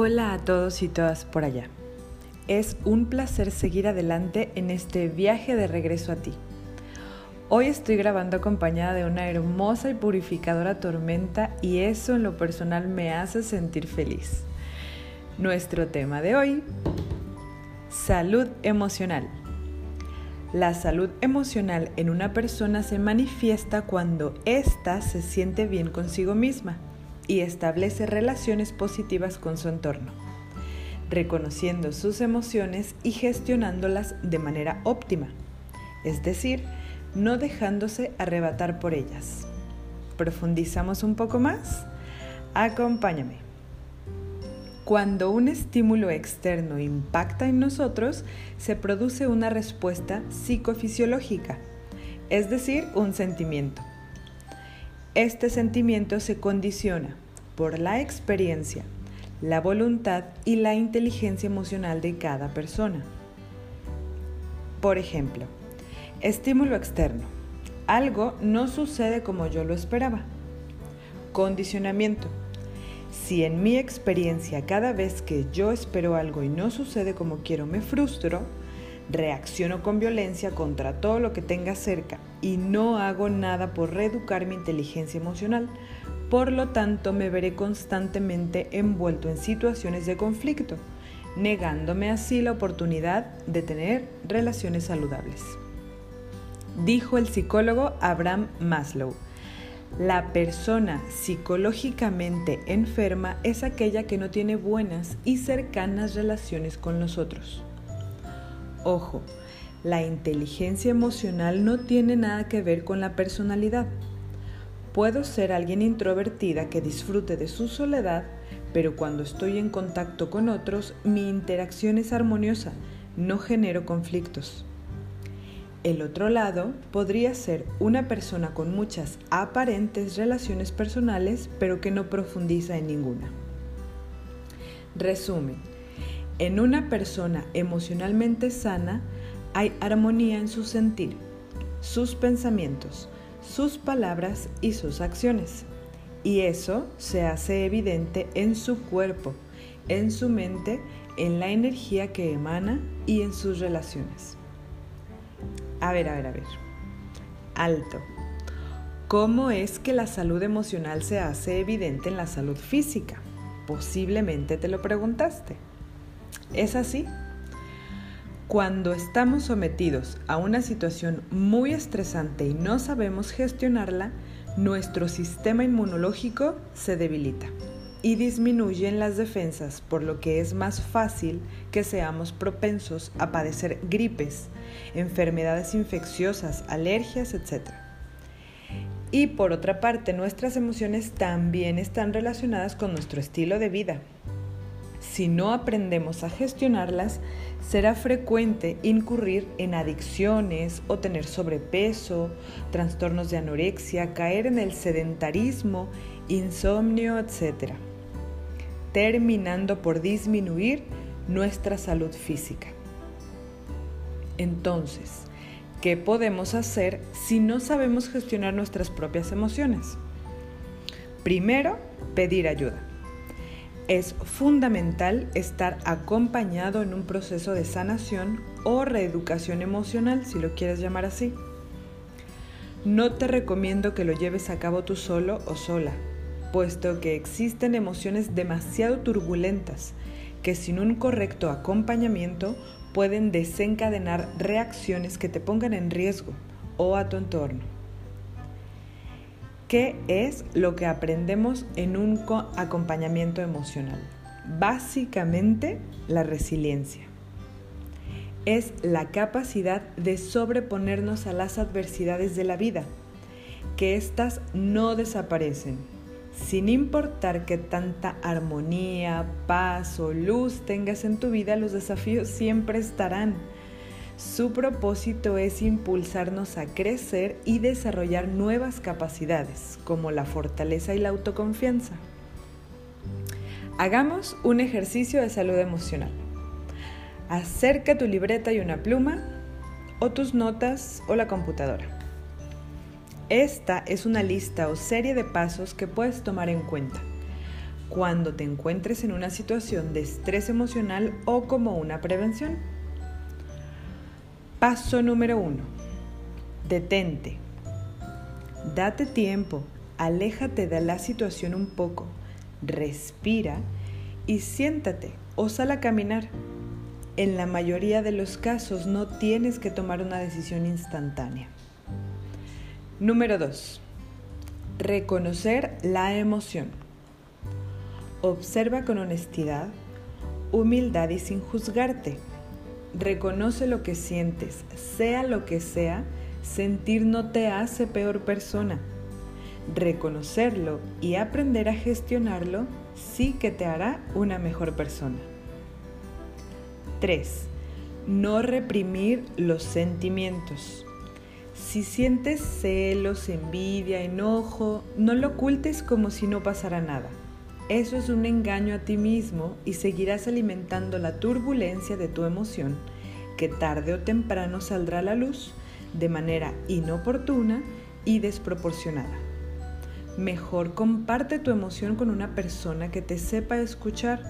Hola a todos y todas por allá. Es un placer seguir adelante en este viaje de regreso a ti. Hoy estoy grabando acompañada de una hermosa y purificadora tormenta y eso en lo personal me hace sentir feliz. Nuestro tema de hoy, salud emocional. La salud emocional en una persona se manifiesta cuando ésta se siente bien consigo misma y establece relaciones positivas con su entorno, reconociendo sus emociones y gestionándolas de manera óptima, es decir, no dejándose arrebatar por ellas. ¿Profundizamos un poco más? Acompáñame. Cuando un estímulo externo impacta en nosotros, se produce una respuesta psicofisiológica, es decir, un sentimiento. Este sentimiento se condiciona por la experiencia, la voluntad y la inteligencia emocional de cada persona. Por ejemplo, estímulo externo. Algo no sucede como yo lo esperaba. Condicionamiento. Si en mi experiencia cada vez que yo espero algo y no sucede como quiero me frustro, reacciono con violencia contra todo lo que tenga cerca y no hago nada por reeducar mi inteligencia emocional. Por lo tanto, me veré constantemente envuelto en situaciones de conflicto, negándome así la oportunidad de tener relaciones saludables. Dijo el psicólogo Abraham Maslow. La persona psicológicamente enferma es aquella que no tiene buenas y cercanas relaciones con los otros. Ojo, la inteligencia emocional no tiene nada que ver con la personalidad. Puedo ser alguien introvertida que disfrute de su soledad, pero cuando estoy en contacto con otros, mi interacción es armoniosa, no genero conflictos. El otro lado podría ser una persona con muchas aparentes relaciones personales, pero que no profundiza en ninguna. Resumen, en una persona emocionalmente sana hay armonía en su sentir, sus pensamientos, sus palabras y sus acciones. Y eso se hace evidente en su cuerpo, en su mente, en la energía que emana y en sus relaciones. A ver, a ver, a ver. Alto. ¿Cómo es que la salud emocional se hace evidente en la salud física? Posiblemente te lo preguntaste. Es así. Cuando estamos sometidos a una situación muy estresante y no sabemos gestionarla, nuestro sistema inmunológico se debilita y disminuyen las defensas, por lo que es más fácil que seamos propensos a padecer gripes, enfermedades infecciosas, alergias, etc. Y por otra parte, nuestras emociones también están relacionadas con nuestro estilo de vida, si no aprendemos a gestionarlas, será frecuente incurrir en adicciones o tener sobrepeso, trastornos de anorexia, caer en el sedentarismo, insomnio, etc. Terminando por disminuir nuestra salud física. Entonces, ¿qué podemos hacer si no sabemos gestionar nuestras propias emociones? Primero, pedir ayuda es fundamental estar acompañado en un proceso de sanación o reeducación emocional, si lo quieres llamar así. No te recomiendo que lo lleves a cabo tú solo o sola, puesto que existen emociones demasiado turbulentas que sin un correcto acompañamiento pueden desencadenar reacciones que te pongan en riesgo o a tu entorno. ¿Qué es lo que aprendemos en un acompañamiento emocional? Básicamente, la resiliencia. Es la capacidad de sobreponernos a las adversidades de la vida, que éstas no desaparecen, sin importar que tanta armonía, paz o luz tengas en tu vida, los desafíos siempre estarán su propósito es impulsarnos a crecer y desarrollar nuevas capacidades, como la fortaleza y la autoconfianza. Hagamos un ejercicio de salud emocional. Acerca tu libreta y una pluma, o tus notas o la computadora. Esta es una lista o serie de pasos que puedes tomar en cuenta cuando te encuentres en una situación de estrés emocional o como una prevención. Paso número uno. Detente. Date tiempo, aléjate de la situación un poco, respira y siéntate o sal a caminar. En la mayoría de los casos no tienes que tomar una decisión instantánea. Número 2. Reconocer la emoción. Observa con honestidad, humildad y sin juzgarte. Reconoce lo que sientes, sea lo que sea, sentir no te hace peor persona. Reconocerlo y aprender a gestionarlo sí que te hará una mejor persona. 3. No reprimir los sentimientos. Si sientes celos, envidia, enojo, no lo ocultes como si no pasara nada. Eso es un engaño a ti mismo y seguirás alimentando la turbulencia de tu emoción que tarde o temprano saldrá a la luz de manera inoportuna y desproporcionada. Mejor comparte tu emoción con una persona que te sepa escuchar,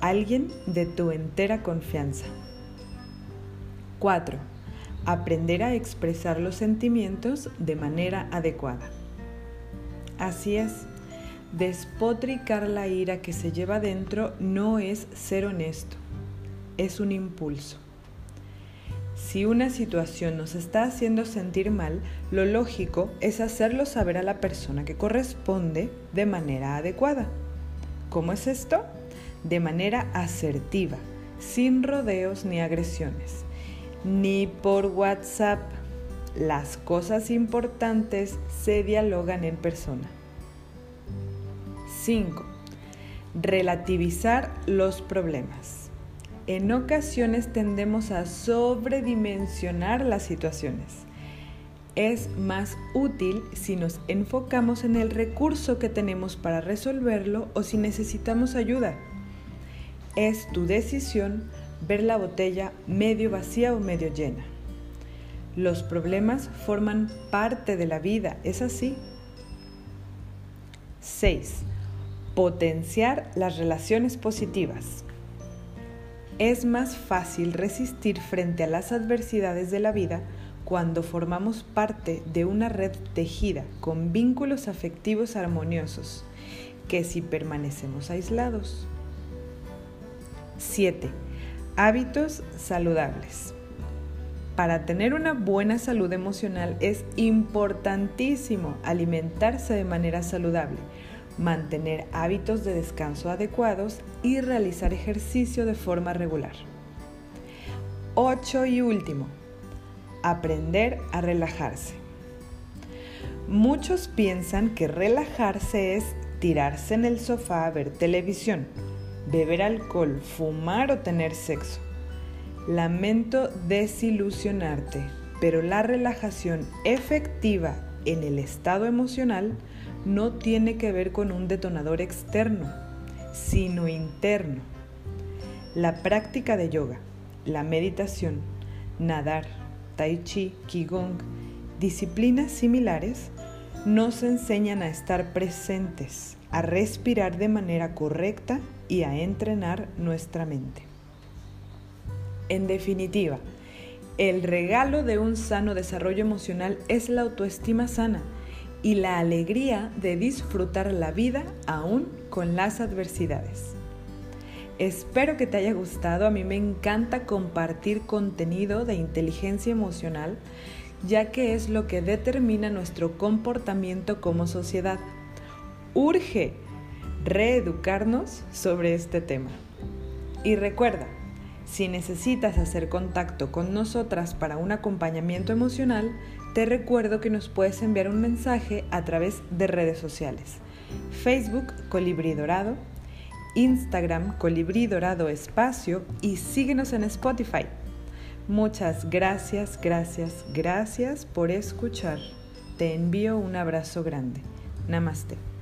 alguien de tu entera confianza. 4. Aprender a expresar los sentimientos de manera adecuada. Así es, despotricar la ira que se lleva dentro no es ser honesto, es un impulso. Si una situación nos está haciendo sentir mal, lo lógico es hacerlo saber a la persona que corresponde de manera adecuada. ¿Cómo es esto? De manera asertiva, sin rodeos ni agresiones, ni por WhatsApp. Las cosas importantes se dialogan en persona. 5. Relativizar los problemas. En ocasiones tendemos a sobredimensionar las situaciones. Es más útil si nos enfocamos en el recurso que tenemos para resolverlo o si necesitamos ayuda. Es tu decisión ver la botella medio vacía o medio llena. Los problemas forman parte de la vida, es así. 6. Potenciar las relaciones positivas. Es más fácil resistir frente a las adversidades de la vida cuando formamos parte de una red tejida con vínculos afectivos armoniosos que si permanecemos aislados. 7. Hábitos saludables. Para tener una buena salud emocional es importantísimo alimentarse de manera saludable mantener hábitos de descanso adecuados y realizar ejercicio de forma regular. 8 y último, aprender a relajarse. Muchos piensan que relajarse es tirarse en el sofá a ver televisión, beber alcohol, fumar o tener sexo. Lamento desilusionarte, pero la relajación efectiva en el estado emocional no tiene que ver con un detonador externo, sino interno. La práctica de yoga, la meditación, nadar, tai chi, qigong, disciplinas similares nos enseñan a estar presentes, a respirar de manera correcta y a entrenar nuestra mente. En definitiva, el regalo de un sano desarrollo emocional es la autoestima sana y la alegría de disfrutar la vida aún con las adversidades. Espero que te haya gustado, a mí me encanta compartir contenido de inteligencia emocional, ya que es lo que determina nuestro comportamiento como sociedad. Urge reeducarnos sobre este tema. Y recuerda, si necesitas hacer contacto con nosotras para un acompañamiento emocional, te recuerdo que nos puedes enviar un mensaje a través de redes sociales. Facebook Colibrí Dorado, Instagram Colibrí Dorado Espacio y síguenos en Spotify. Muchas gracias, gracias, gracias por escuchar. Te envío un abrazo grande. Namaste.